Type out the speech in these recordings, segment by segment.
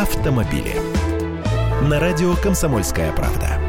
автомобили. На радио «Комсомольская правда».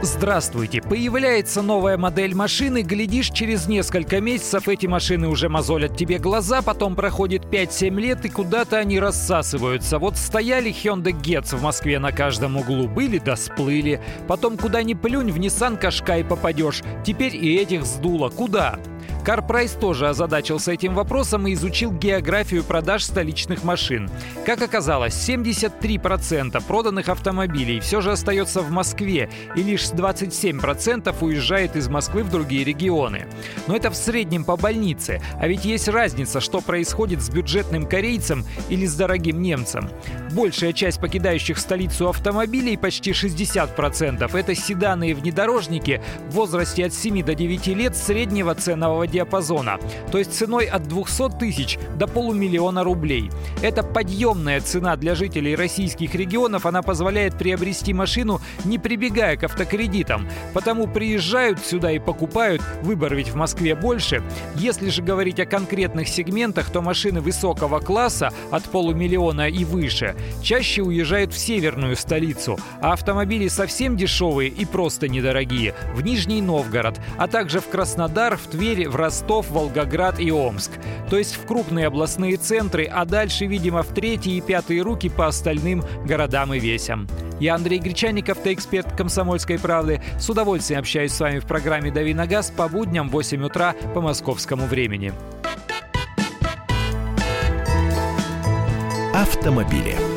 Здравствуйте! Появляется новая модель машины, глядишь, через несколько месяцев эти машины уже мозолят тебе глаза, потом проходит 5-7 лет и куда-то они рассасываются. Вот стояли Hyundai Getz в Москве на каждом углу, были да сплыли. Потом куда ни плюнь, в Nissan Qashqai попадешь. Теперь и этих сдуло. Куда? CarPrice тоже озадачился этим вопросом и изучил географию продаж столичных машин. Как оказалось, 73% проданных автомобилей все же остается в Москве, и лишь 27% уезжает из Москвы в другие регионы. Но это в среднем по больнице, а ведь есть разница, что происходит с бюджетным корейцем или с дорогим немцем. Большая часть покидающих столицу автомобилей, почти 60%, это седаны и внедорожники в возрасте от 7 до 9 лет среднего ценового диапазона, то есть ценой от 200 тысяч до полумиллиона рублей. Это подъемная цена для жителей российских регионов, она позволяет приобрести машину, не прибегая к автокредитам. Потому приезжают сюда и покупают, выбор ведь в Москве больше. Если же говорить о конкретных сегментах, то машины высокого класса от полумиллиона и выше чаще уезжают в северную столицу, а автомобили совсем дешевые и просто недорогие в Нижний Новгород, а также в Краснодар, в Тверь, в Ростов, Волгоград и Омск. То есть в крупные областные центры, а дальше, видимо, в третьи и пятые руки по остальным городам и весям. Я Андрей Гречанников, ты эксперт «Комсомольской правды». С удовольствием общаюсь с вами в программе «Дави на газ» по будням в 8 утра по московскому времени. Автомобили.